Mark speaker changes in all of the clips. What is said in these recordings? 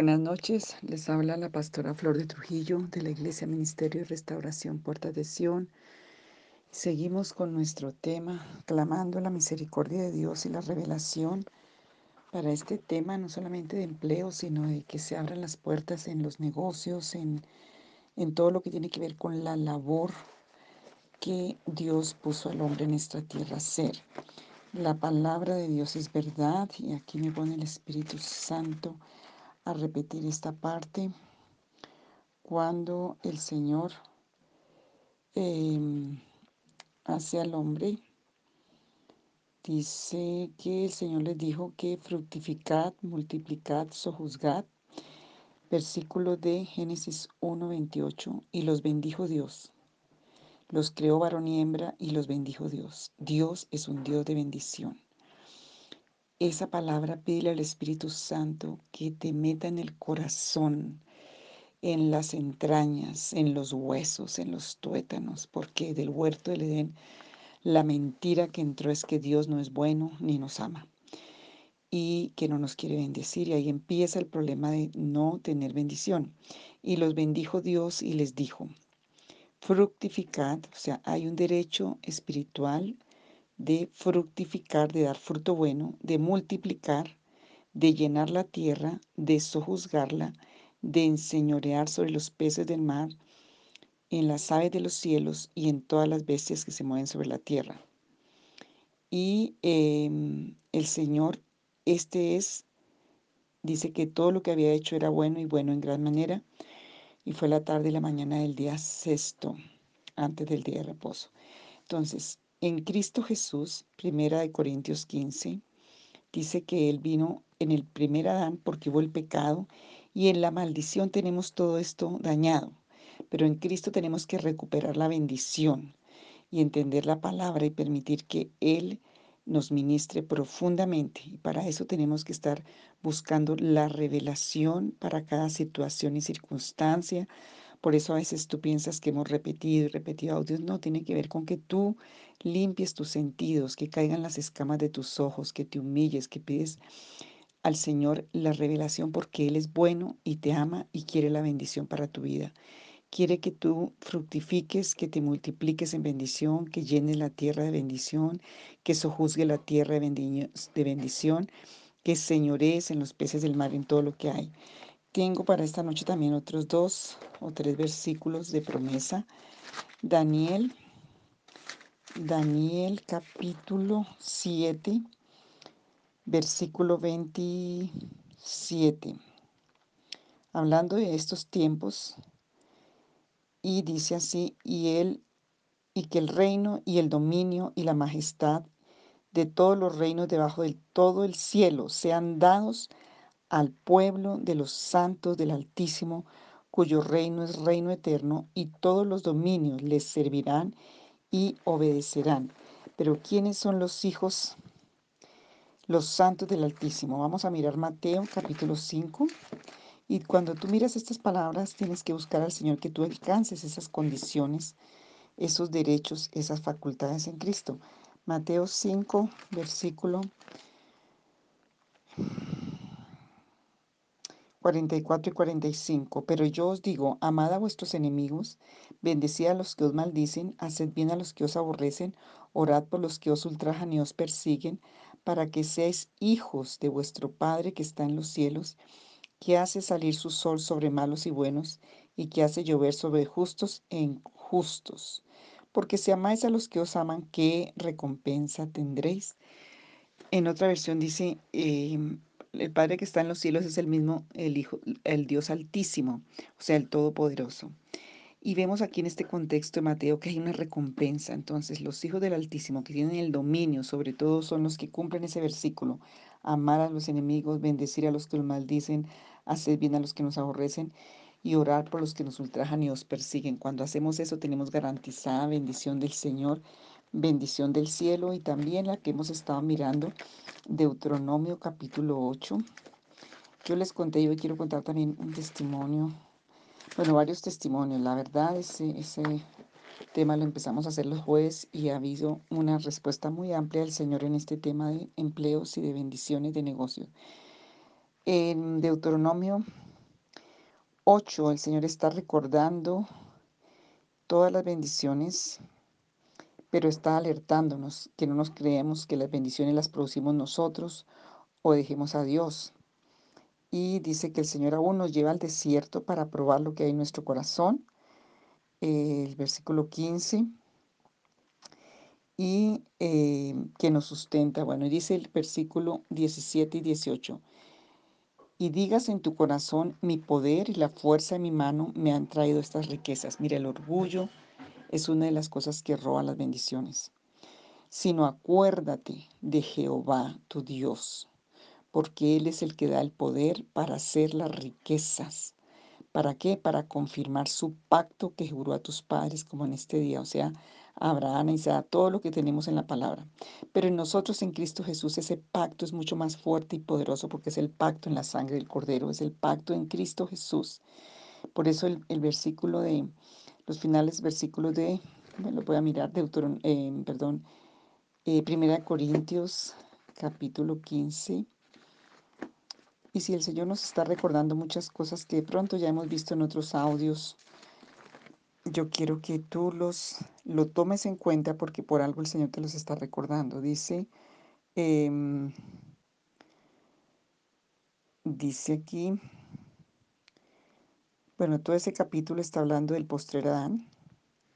Speaker 1: Buenas noches, les habla la pastora Flor de Trujillo de la Iglesia Ministerio y Restauración Puerta de Sion. Seguimos con nuestro tema, clamando la misericordia de Dios y la revelación para este tema, no solamente de empleo, sino de que se abran las puertas en los negocios, en, en todo lo que tiene que ver con la labor que Dios puso al hombre en esta tierra a hacer. La palabra de Dios es verdad y aquí me pone el Espíritu Santo a repetir esta parte cuando el Señor em, hace al hombre. Dice que el Señor les dijo que fructificad, multiplicad, sojuzgad. Versículo de Génesis 1:28. Y los bendijo Dios. Los creó varón y hembra y los bendijo Dios. Dios es un Dios de bendición. Esa palabra pide al Espíritu Santo que te meta en el corazón, en las entrañas, en los huesos, en los tuétanos, porque del huerto del Edén la mentira que entró es que Dios no es bueno ni nos ama y que no nos quiere bendecir. Y ahí empieza el problema de no tener bendición. Y los bendijo Dios y les dijo, fructificad, o sea, hay un derecho espiritual de fructificar, de dar fruto bueno, de multiplicar, de llenar la tierra, de sojuzgarla, de enseñorear sobre los peces del mar, en las aves de los cielos y en todas las bestias que se mueven sobre la tierra. Y em, el Señor, este es, dice que todo lo que había hecho era bueno y bueno en gran manera, y fue la tarde y la mañana del día sexto, antes del día de reposo. Entonces, en Cristo Jesús, primera de Corintios 15, dice que Él vino en el primer Adán porque hubo el pecado y en la maldición tenemos todo esto dañado. Pero en Cristo tenemos que recuperar la bendición y entender la palabra y permitir que Él nos ministre profundamente. Y para eso tenemos que estar buscando la revelación para cada situación y circunstancia, por eso a veces tú piensas que hemos repetido y repetido audios. No, tiene que ver con que tú limpies tus sentidos, que caigan las escamas de tus ojos, que te humilles, que pides al Señor la revelación porque Él es bueno y te ama y quiere la bendición para tu vida. Quiere que tú fructifiques, que te multipliques en bendición, que llenes la tierra de bendición, que sojuzgue la tierra de bendición, que señorees en los peces del mar, en todo lo que hay. Tengo para esta noche también otros dos o tres versículos de promesa. Daniel, Daniel capítulo 7, versículo 27. Hablando de estos tiempos, y dice así, y él, y que el reino y el dominio y la majestad de todos los reinos debajo del todo el cielo sean dados al pueblo de los santos del Altísimo, cuyo reino es reino eterno, y todos los dominios les servirán y obedecerán. Pero ¿quiénes son los hijos, los santos del Altísimo? Vamos a mirar Mateo capítulo 5. Y cuando tú miras estas palabras, tienes que buscar al Señor que tú alcances esas condiciones, esos derechos, esas facultades en Cristo. Mateo 5, versículo 44 y 45. Pero yo os digo, amad a vuestros enemigos, bendecid a los que os maldicen, haced bien a los que os aborrecen, orad por los que os ultrajan y os persiguen, para que seáis hijos de vuestro Padre que está en los cielos, que hace salir su sol sobre malos y buenos, y que hace llover sobre justos e injustos. Porque si amáis a los que os aman, ¿qué recompensa tendréis? En otra versión dice, eh, el Padre que está en los cielos es el mismo, el Hijo, el Dios altísimo, o sea, el Todopoderoso. Y vemos aquí en este contexto de Mateo que hay una recompensa. Entonces, los hijos del Altísimo que tienen el dominio, sobre todo, son los que cumplen ese versículo. Amar a los enemigos, bendecir a los que los maldicen, hacer bien a los que nos aborrecen y orar por los que nos ultrajan y os persiguen. Cuando hacemos eso, tenemos garantizada bendición del Señor, bendición del cielo y también la que hemos estado mirando Deuteronomio capítulo 8. Yo les conté y hoy quiero contar también un testimonio, bueno, varios testimonios. La verdad, ese, ese tema lo empezamos a hacer los jueves y ha habido una respuesta muy amplia del Señor en este tema de empleos y de bendiciones de negocios. En Deuteronomio 8 el Señor está recordando todas las bendiciones, pero está alertándonos que no nos creemos que las bendiciones las producimos nosotros o dejemos a Dios. Y dice que el Señor aún nos lleva al desierto para probar lo que hay en nuestro corazón. El versículo 15 y eh, que nos sustenta. Bueno, dice el versículo 17 y 18. Y digas en tu corazón, mi poder y la fuerza de mi mano me han traído estas riquezas. Mira, el orgullo es una de las cosas que roba las bendiciones. Sino acuérdate de Jehová, tu Dios, porque Él es el que da el poder para hacer las riquezas. ¿Para qué? Para confirmar su pacto que juró a tus padres como en este día, o sea, a Abraham, Isaac, todo lo que tenemos en la palabra. Pero en nosotros, en Cristo Jesús, ese pacto es mucho más fuerte y poderoso porque es el pacto en la sangre del Cordero, es el pacto en Cristo Jesús. Por eso el, versículo de, los finales versículos de, me lo voy a mirar, Deuteron, eh, perdón, eh, Primera Corintios, capítulo 15. Y si el Señor nos está recordando muchas cosas que pronto ya hemos visto en otros audios, yo quiero que tú los lo tomes en cuenta porque por algo el Señor te los está recordando. Dice, em, dice aquí, bueno, todo ese capítulo está hablando del postrer Adán.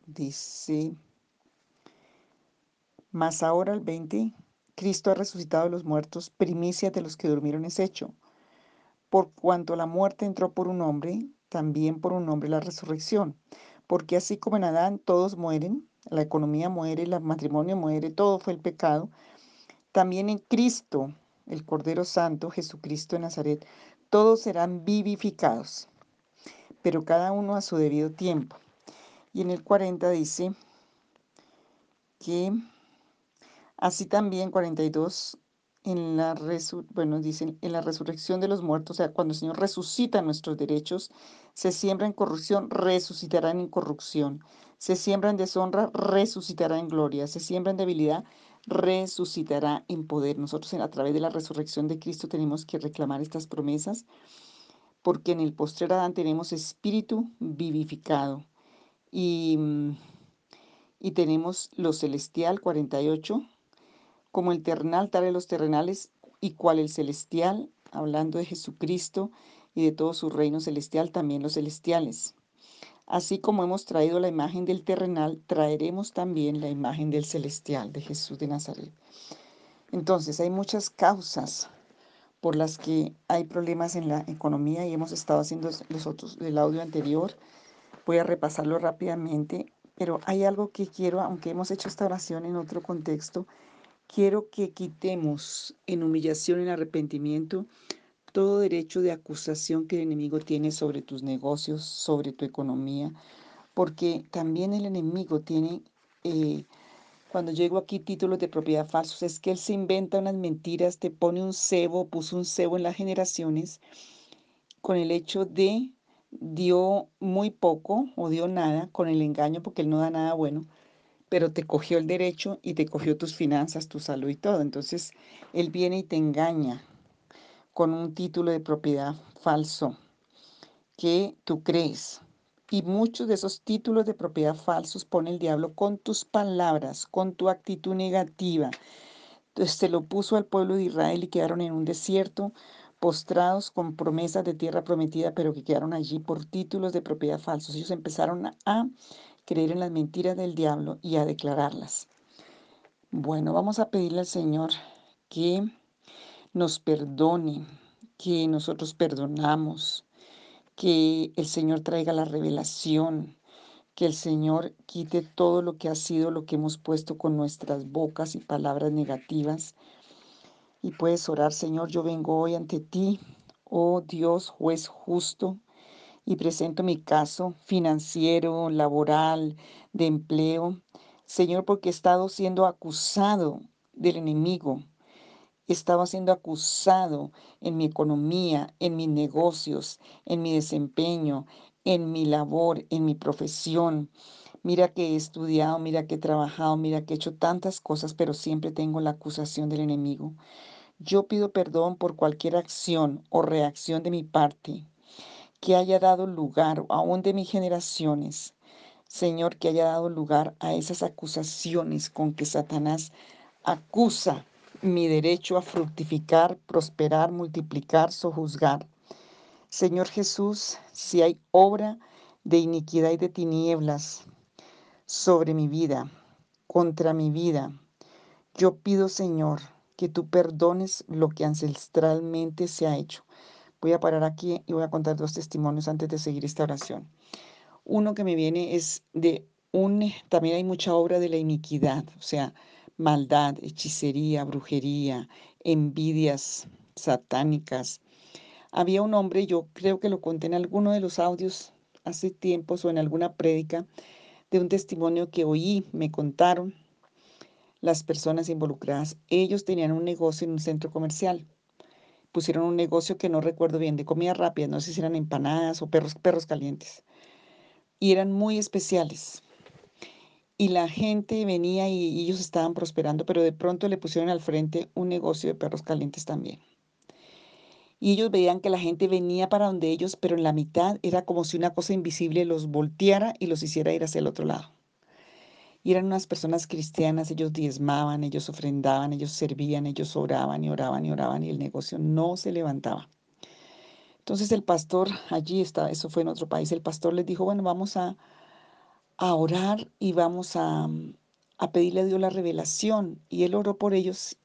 Speaker 1: Dice, más ahora el 20, Cristo ha resucitado de los muertos, primicia de los que durmieron es hecho. Por cuanto la muerte entró por un hombre, también por un hombre la resurrección. Porque así como en Adán todos mueren, la economía muere, el matrimonio muere, todo fue el pecado, también en Cristo, el Cordero Santo, Jesucristo de Nazaret, todos serán vivificados, pero cada uno a su debido tiempo. Y en el 40 dice que así también 42 en la bueno, dicen en la resurrección de los muertos, o sea, cuando el Señor resucita nuestros derechos, se siembra en corrupción, resucitarán en corrupción. Se siembra en deshonra, resucitará en gloria. Se siembra en debilidad, resucitará en poder. Nosotros a través de la resurrección de Cristo tenemos que reclamar estas promesas, porque en el postrer Adán tenemos espíritu vivificado. Y, mm, y tenemos lo celestial 48, como el terrenal, tal de los terrenales, y cual el celestial, hablando de Jesucristo y de todo su reino celestial, también los celestiales. Así como hemos traído la imagen del terrenal, traeremos también la imagen del celestial, de Jesús de Nazaret. Entonces, hay muchas causas por las que hay problemas en la economía y hemos estado haciendo los otros, el audio anterior. Voy a repasarlo rápidamente, pero hay algo que quiero, aunque hemos hecho esta oración en otro contexto, Quiero que quitemos en humillación, en arrepentimiento, todo derecho de acusación que el enemigo tiene sobre tus negocios, sobre tu economía, porque también el enemigo tiene, eh, cuando llego aquí títulos de propiedad falsos, es que él se inventa unas mentiras, te pone un cebo, puso un cebo en las generaciones, con el hecho de dio muy poco o dio nada, con el engaño, porque él no da nada bueno, pero te cogió el derecho y te cogió tus finanzas, tu salud y todo. Entonces, él viene y te engaña con un título de propiedad falso que tú crees. Y muchos de esos títulos de propiedad falsos pone el diablo con tus palabras, con tu actitud negativa. Entonces se lo puso al pueblo de Israel y quedaron en un desierto, postrados con promesas de tierra prometida, pero que quedaron allí por títulos de propiedad falsos. Ellos empezaron a creer en las mentiras del diablo y a declararlas. Bueno, vamos a pedirle al Señor que nos perdone, que nosotros perdonamos, que el Señor traiga la revelación, que el Señor quite todo lo que ha sido lo que hemos puesto con nuestras bocas y palabras negativas. Y puedes orar, Señor, yo vengo hoy ante ti, oh Dios, juez justo, y presento mi caso financiero, laboral, de empleo, Señor, porque he estado siendo acusado del enemigo. Estaba siendo acusado en mi economía, en mis negocios, en mi desempeño, en mi labor, en mi profesión. Mira que he estudiado, mira que he trabajado, mira que he hecho tantas cosas, pero siempre tengo la acusación del enemigo. Yo pido perdón por cualquier acción o reacción de mi parte que haya dado lugar, aún de mis generaciones, Señor, que haya dado lugar a esas acusaciones con que Satanás acusa mi derecho a fructificar, prosperar, multiplicar, sojuzgar. Señor Jesús, si hay obra de iniquidad y de tinieblas sobre mi vida, contra mi vida, yo pido, Señor, que tú perdones lo que ancestralmente se ha hecho. Voy a parar aquí y voy a contar dos testimonios antes de seguir esta oración. Uno que me viene es de un, también hay mucha obra de la iniquidad, o sea, maldad, hechicería, brujería, envidias satánicas. Había un hombre, yo creo que lo conté en alguno de los audios hace tiempos o en alguna prédica, de un testimonio que oí, me contaron las personas involucradas. Ellos tenían un negocio en un centro comercial. Pusieron un negocio que no recuerdo bien, de comida rápida, no sé si eran empanadas o perros, perros calientes. Y eran muy especiales y la gente venía y, ellos estaban prosperando, pero de pronto le pusieron al frente un negocio de perros calientes también. Y ellos veían que la gente venía para donde ellos, pero en la mitad era como si una cosa invisible los volteara y los hiciera ir hacia el otro lado. Y eran unas personas cristianas, ellos diezmaban, ellos ofrendaban, ellos servían, ellos oraban y oraban y oraban y el negocio no se levantaba. Entonces el pastor, allí está, eso fue en otro país, el pastor les dijo, bueno, vamos a, a orar y vamos a, a pedirle a Dios la revelación. Y él oró por ellos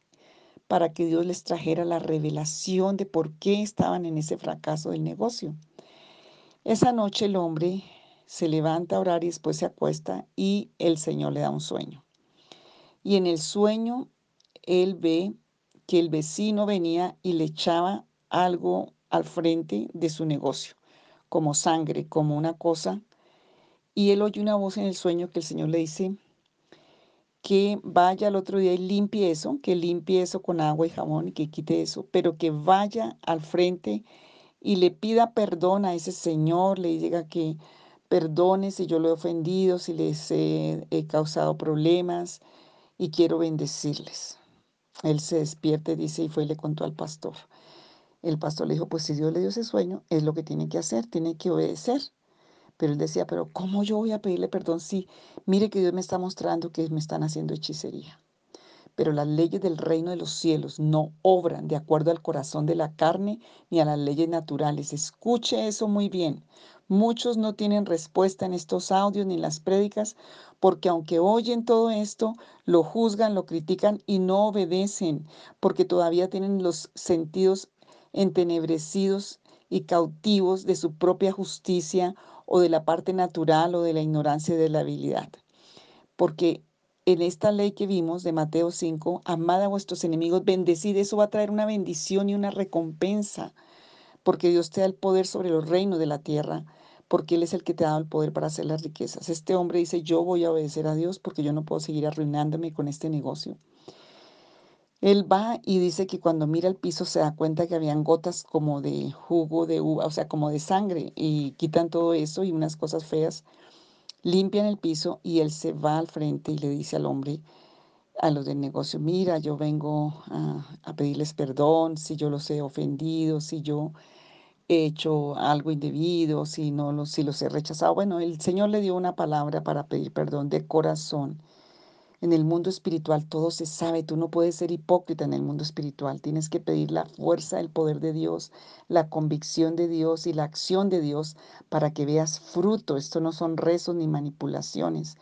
Speaker 1: para que Dios les trajera la revelación de por qué estaban en ese fracaso del negocio. Esa noche el hombre se levanta a orar y después se acuesta y el Señor le da un sueño. Y en el sueño él ve que el vecino venía y le echaba algo al frente de su negocio, como sangre, como una cosa y él oye una voz en el sueño que el Señor le dice que vaya al otro día y limpie eso, que limpie eso con agua y jabón y que quite eso, pero que vaya al frente y le pida perdón a ese Señor, le diga que perdone si yo lo he ofendido, si les he, he causado problemas y quiero bendecirles. Él se despierta y dice, y fue y le contó al pastor. El pastor le dijo, pues si Dios le dio ese sueño, es lo que tiene que hacer, tiene que obedecer. Pero él decía, pero ¿cómo yo voy a pedirle perdón si mire que Dios me está mostrando que me están haciendo hechicería? Pero las leyes del reino de los cielos no obran de acuerdo al corazón de la carne ni a las leyes naturales. Escuche eso muy bien. Muchos no tienen respuesta en estos audios ni en las prédicas porque aunque oyen todo esto, lo juzgan, lo critican y no obedecen porque todavía tienen los sentidos entenebrecidos y cautivos de su propia justicia o de la parte natural o de la ignorancia de la habilidad. Porque en esta ley que vimos de Mateo 5, amad a vuestros enemigos, bendecid, eso va a traer una bendición y una recompensa, porque Dios te da el poder sobre los reinos de la tierra, porque Él es el que te ha dado el poder para hacer las riquezas. Este hombre dice, yo voy a obedecer a Dios porque yo no puedo seguir arruinándome con este negocio. Él va y dice que cuando mira el piso se da cuenta que habían gotas como de jugo de uva, o sea, como de sangre, y quitan todo eso y unas cosas feas, limpian el piso y él se va al frente y le dice al hombre, a los del negocio, mira, yo vengo a, pedirles perdón si yo los he ofendido, si yo he hecho algo indebido, si no si los he rechazado. Bueno, el Señor le dio una palabra para pedir perdón de corazón. En el mundo espiritual todo se sabe, tú no puedes ser hipócrita en el mundo espiritual, tienes que pedir la fuerza, el poder de Dios, la convicción de Dios y la acción de Dios para que veas fruto. Esto no son rezos ni manipulaciones.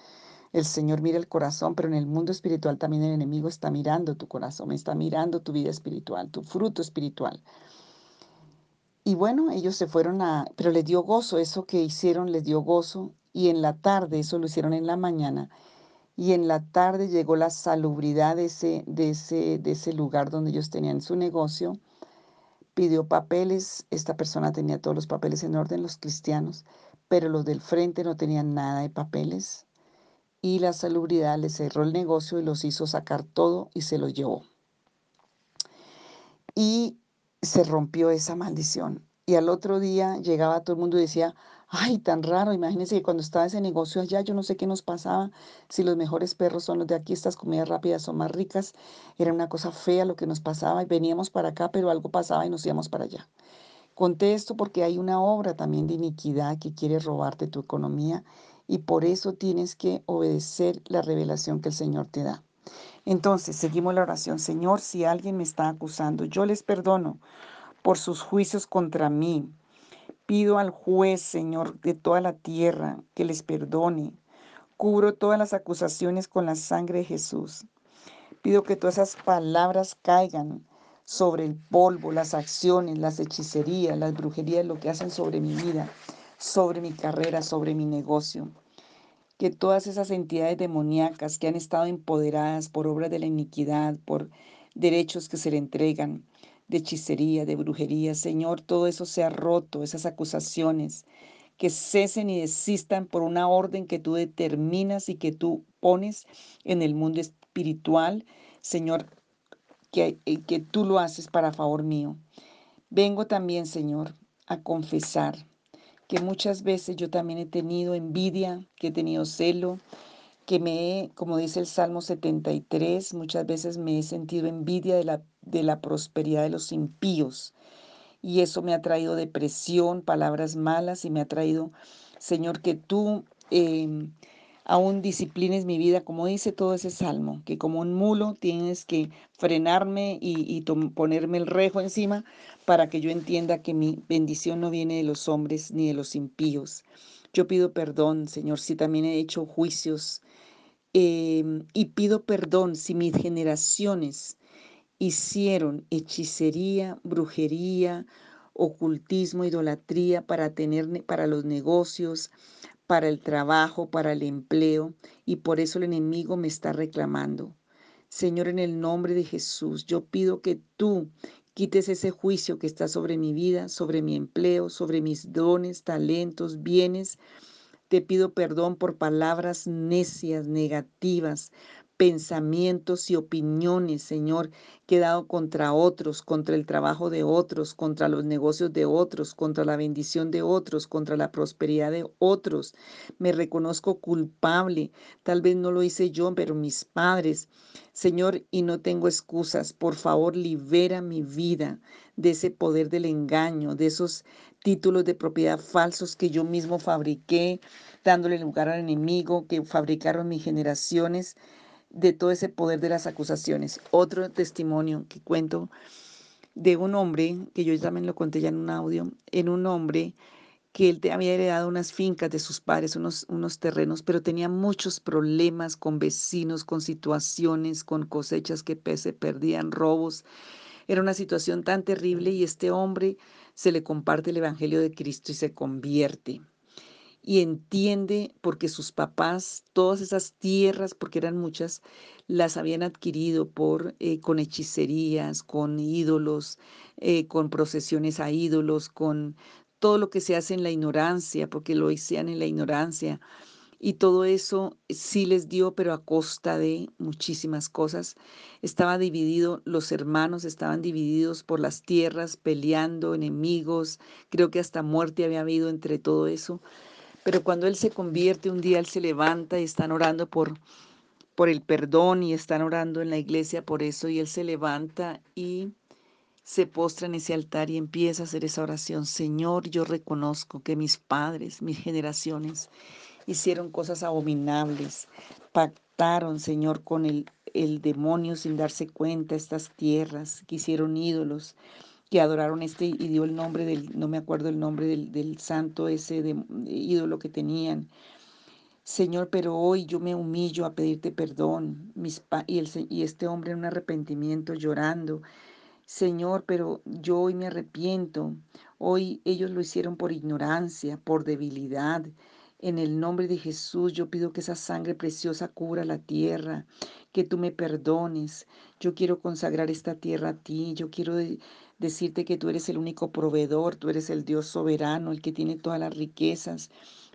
Speaker 1: El Señor mira el corazón, pero en el mundo espiritual también el enemigo está mirando tu corazón, está mirando tu vida espiritual, tu fruto espiritual. Y bueno, ellos se fueron a, pero les dio gozo, eso que hicieron les dio gozo, y en la tarde, eso lo hicieron en la mañana, y en la tarde llegó la salubridad de ese, de ese, de ese lugar donde ellos tenían su negocio. Pidió papeles, esta persona tenía todos los papeles en orden, los cristianos, pero los del frente no tenían nada de papeles. Y la salubridad le cerró el negocio y los hizo sacar todo y se lo llevó. Y se rompió esa maldición. Y al otro día llegaba todo el mundo y decía, Ay, tan raro. Imagínense que cuando estaba ese negocio allá, yo no sé qué nos pasaba, si los mejores perros son los de aquí, estas comidas rápidas son más ricas. Era una cosa fea lo que nos pasaba y veníamos para acá, pero algo pasaba y nos íbamos para allá. Conté esto porque hay una obra también de iniquidad que quiere robarte tu economía y por eso tienes que obedecer la revelación que el Señor te da. Entonces, seguimos la oración. Señor, si alguien me está acusando, yo les perdono por sus juicios contra mí. Pido al juez, Señor, de toda la tierra, que les perdone. Cubro todas las acusaciones con la sangre de Jesús. Pido que todas esas palabras caigan sobre el polvo, las acciones, las hechicerías, las brujerías, lo que hacen sobre mi vida, sobre mi carrera, sobre mi negocio que todas esas entidades demoníacas que han estado empoderadas por obras de la iniquidad, por derechos que se le entregan, de hechicería, de brujería, Señor, todo eso sea roto, esas acusaciones, que cesen y desistan por una orden que tú determinas y que tú pones en el mundo espiritual, Señor, que, que tú lo haces para favor mío. Vengo también, Señor, a confesar que muchas veces yo también he tenido envidia, que he tenido celo, que me he, como dice el Salmo 73, muchas veces me he sentido envidia de la, de la prosperidad de los impíos. Y eso me ha traído depresión, palabras malas y me ha traído, Señor, que tú em, aún disciplines mi vida, como dice todo ese salmo, que como un mulo tienes que frenarme y, ponerme el rejo encima para que yo entienda que mi bendición no viene de los hombres ni de los impíos. Yo pido perdón, Señor, si también he hecho juicios em, y pido perdón si mis generaciones hicieron hechicería, brujería, ocultismo, idolatría para tener para los negocios, para el trabajo, para el empleo, y por eso el enemigo me está reclamando. Señor, en el nombre de Jesús, yo pido que tú quites ese juicio que está sobre mi vida, sobre mi empleo, sobre mis dones, talentos, bienes. Te pido perdón por palabras necias, negativas, pensamientos y opiniones, Señor, que he dado contra otros, contra el trabajo de otros, contra los negocios de otros, contra la bendición de otros, contra la prosperidad de otros. Me reconozco culpable. Tal vez no lo hice yo, pero mis padres. Señor, y no tengo excusas. Por favor, libera mi vida de ese poder del engaño, de esos títulos de propiedad falsos que yo mismo fabriqué, dándole lugar al enemigo que fabricaron mis generaciones de todo ese poder de las acusaciones. Otro testimonio que cuento de un hombre, que yo también lo conté ya en un audio, en un hombre que él había heredado unas fincas de sus padres, unos, unos terrenos, pero tenía muchos problemas con vecinos, con situaciones, con cosechas que se perdían, robos. Era una situación tan terrible y este hombre se le comparte el Evangelio de Cristo y se convierte y entiende porque sus papás, todas esas tierras, porque eran muchas, las habían adquirido por, eh, con hechicerías, con ídolos, eh, con procesiones a ídolos, con todo lo que se hace en la ignorancia, porque lo hacían en la ignorancia. Y todo eso sí les dio, pero a costa de muchísimas cosas. Estaba dividido, los hermanos estaban divididos por las tierras, peleando, enemigos. Creo que hasta muerte había habido entre todo eso. Pero cuando Él se convierte, un día Él se levanta y están orando por, por el perdón y están orando en la iglesia por eso y Él se levanta y se postra en ese altar y empieza a hacer esa oración. Señor, yo reconozco que mis padres, mis generaciones, hicieron cosas abominables, pactaron, Señor, con el, el demonio sin darse cuenta, estas tierras, que hicieron ídolos, que adoraron este y dio el nombre del, no me acuerdo el nombre del, santo ese de, ídolo que tenían. Señor, pero hoy yo me humillo a pedirte perdón. Mis y, el, y este hombre en un arrepentimiento llorando. Señor, pero yo hoy me arrepiento. Hoy ellos lo hicieron por ignorancia, por debilidad. En el nombre de Jesús yo pido que esa sangre preciosa cubra la tierra, que tú me perdones. Yo quiero consagrar esta tierra a ti. Yo quiero decirte que tú eres el único proveedor, tú eres el Dios soberano, el que tiene todas las riquezas.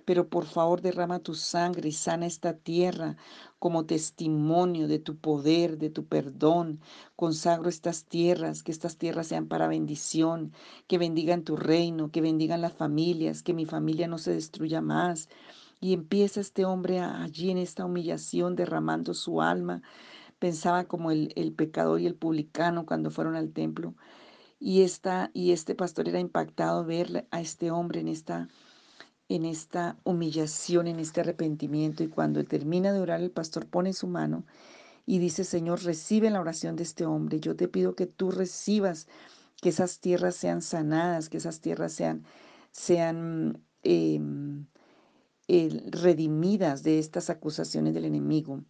Speaker 1: pero por favor derrama tu sangre y sana esta tierra como testimonio de tu poder, de tu perdón. Consagro estas tierras, que estas tierras sean para bendición, que bendigan tu reino, que bendigan las familias, que mi familia no se destruya más. Y empieza este hombre allí en esta humillación derramando su alma. Pensaba como el, el pecador y el publicano cuando fueron al templo. Y, esta, y este pastor era impactado ver a este hombre en esta en esta humillación, en este arrepentimiento. Y cuando termina de orar, el pastor pone su mano y dice, Señor, recibe la oración de este hombre. Yo te pido que tú recibas, que esas tierras sean sanadas, que esas tierras sean, sean redimidas de estas acusaciones del enemigo.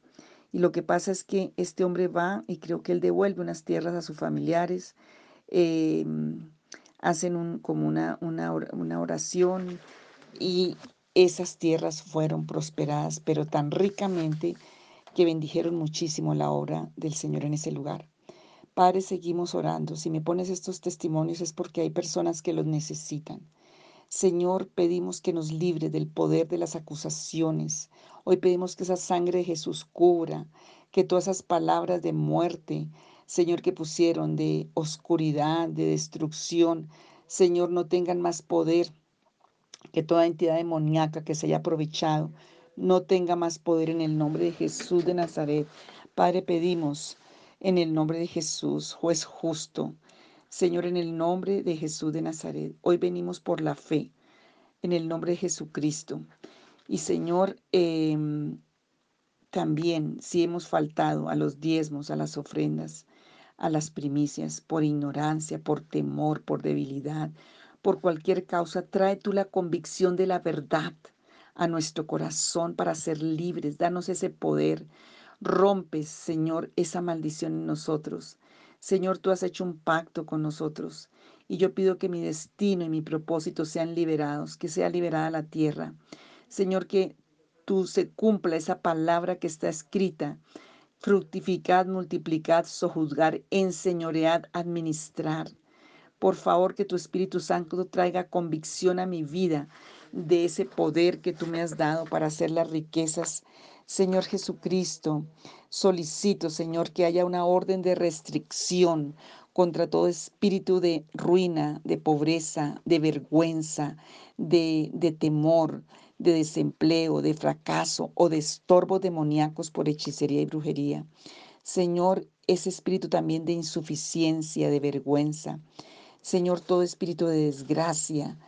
Speaker 1: Y lo que pasa es que este hombre va y creo que él devuelve unas tierras a sus familiares, em, hacen un, como una, una, una oración y esas tierras fueron prosperadas, pero tan ricamente que bendijeron muchísimo la obra del Señor en ese lugar. Padre, seguimos orando. Si me pones estos testimonios es porque hay personas que los necesitan. Señor, pedimos que nos libre del poder de las acusaciones. Hoy pedimos que esa sangre de Jesús cubra, que todas esas palabras de muerte, Señor, que pusieron de oscuridad, de destrucción, Señor, no tengan más poder que toda entidad demoníaca que se haya aprovechado no tenga más poder en el nombre de Jesús de Nazaret. Padre, pedimos en el nombre de Jesús, juez justo, Señor, en el nombre de Jesús de Nazaret, hoy venimos por la fe, en el nombre de Jesucristo. Y Señor, em, también si hemos faltado a los diezmos, a las ofrendas, a las primicias, por ignorancia, por temor, por debilidad, por cualquier causa, trae tú la convicción de la verdad a nuestro corazón para ser libres. Danos ese poder. Rompes, Señor, esa maldición en nosotros. Señor, tú has hecho un pacto con nosotros y yo pido que mi destino y mi propósito sean liberados, que sea liberada la tierra. Señor, que tú se cumpla esa palabra que está escrita. Fructificad, multiplicad, sojuzgar, enseñoread, administrar. Por favor, que tu Espíritu Santo traiga convicción a mi vida de ese poder que tú me has dado para hacer las riquezas. Señor Jesucristo, solicito, Señor, que haya una orden de restricción contra todo espíritu de ruina, de pobreza, de vergüenza, de, de temor, de desempleo, de fracaso o de estorbos demoníacos por hechicería y brujería. Señor, ese espíritu también de insuficiencia, de vergüenza, Señor, todo espíritu de desgracia,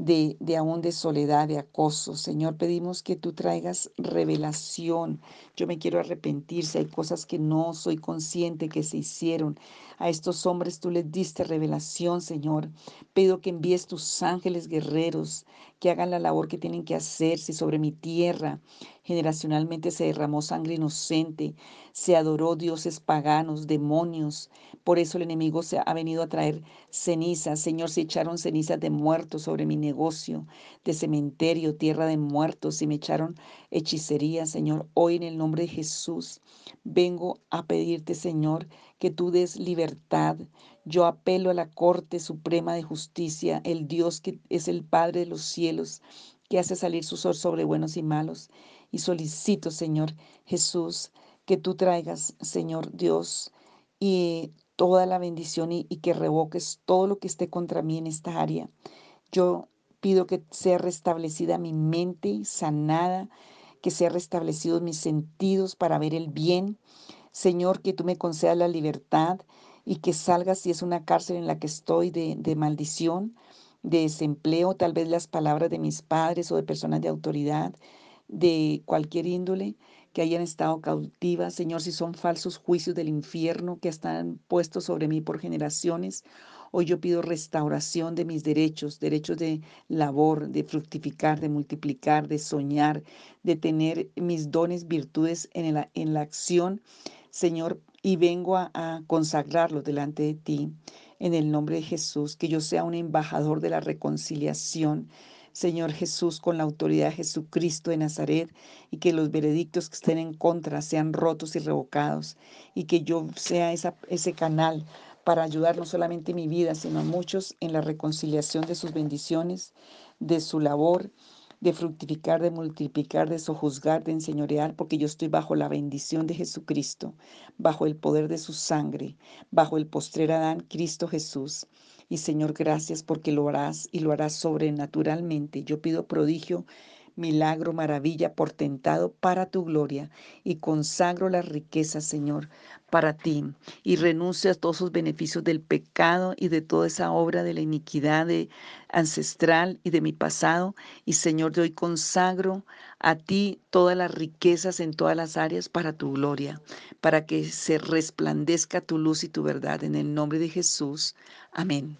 Speaker 1: de, de aún de soledad, de acoso. Señor, pedimos que tú traigas revelación. Yo me quiero arrepentir si hay cosas que no soy consciente que se hicieron. A estos hombres tú les diste revelación, Señor. Pido que envíes tus ángeles guerreros que hagan la labor que tienen que hacer. Si sobre mi tierra generacionalmente se derramó sangre inocente, se adoró dioses paganos, demonios. Por eso el enemigo se ha venido a traer cenizas. Señor, se echaron cenizas de muertos sobre mi negocio, de cementerio, tierra de muertos, y me echaron hechicería, Señor. Hoy en el nombre de Jesús vengo a pedirte, Señor, que tú des libertad. Yo apelo a la Corte Suprema de Justicia, el Dios que es el Padre de los cielos, que hace salir su sol sobre buenos y malos. Y solicito, Señor Jesús, que tú traigas, Señor Dios, y toda la bendición y, que revoques todo lo que esté contra mí en esta área. Yo pido que sea restablecida mi mente, sanada, que sea restablecidos mis sentidos para ver el bien. Señor, que tú me concedas la libertad y que salga si es una cárcel en la que estoy de, de maldición, de desempleo, tal vez las palabras de mis padres o de personas de autoridad, de cualquier índole que hayan estado cautivas, Señor, si son falsos juicios del infierno que están puestos sobre mí por generaciones Hoy yo pido restauración de mis derechos, derechos de labor, de fructificar, de multiplicar, de soñar, de tener mis dones, virtudes en la, en la acción, Señor, y vengo a, a consagrarlos delante de ti. En el nombre de Jesús, que yo sea un embajador de la reconciliación, Señor Jesús, con la autoridad de Jesucristo de Nazaret, y que los veredictos que estén en contra sean rotos y revocados, y que yo sea ese canal para ayudar no solamente mi vida, sino a muchos en la reconciliación de sus bendiciones, de su labor, de fructificar, de multiplicar, de sojuzgar, de enseñorear, porque yo estoy bajo la bendición de Jesucristo, bajo el poder de su sangre, bajo el postrer Adán, Cristo Jesús. Y Señor, gracias porque lo harás y lo harás sobrenaturalmente. Yo pido prodigio milagro, maravilla, portentado para tu gloria y consagro las riquezas, Señor, para ti y renuncio a todos esos beneficios del pecado y de toda esa obra de la iniquidad ancestral y de mi pasado. Y Señor, de hoy consagro a ti todas las riquezas en todas las áreas para tu gloria, para que se resplandezca tu luz y tu verdad en el nombre de Jesús. Amén.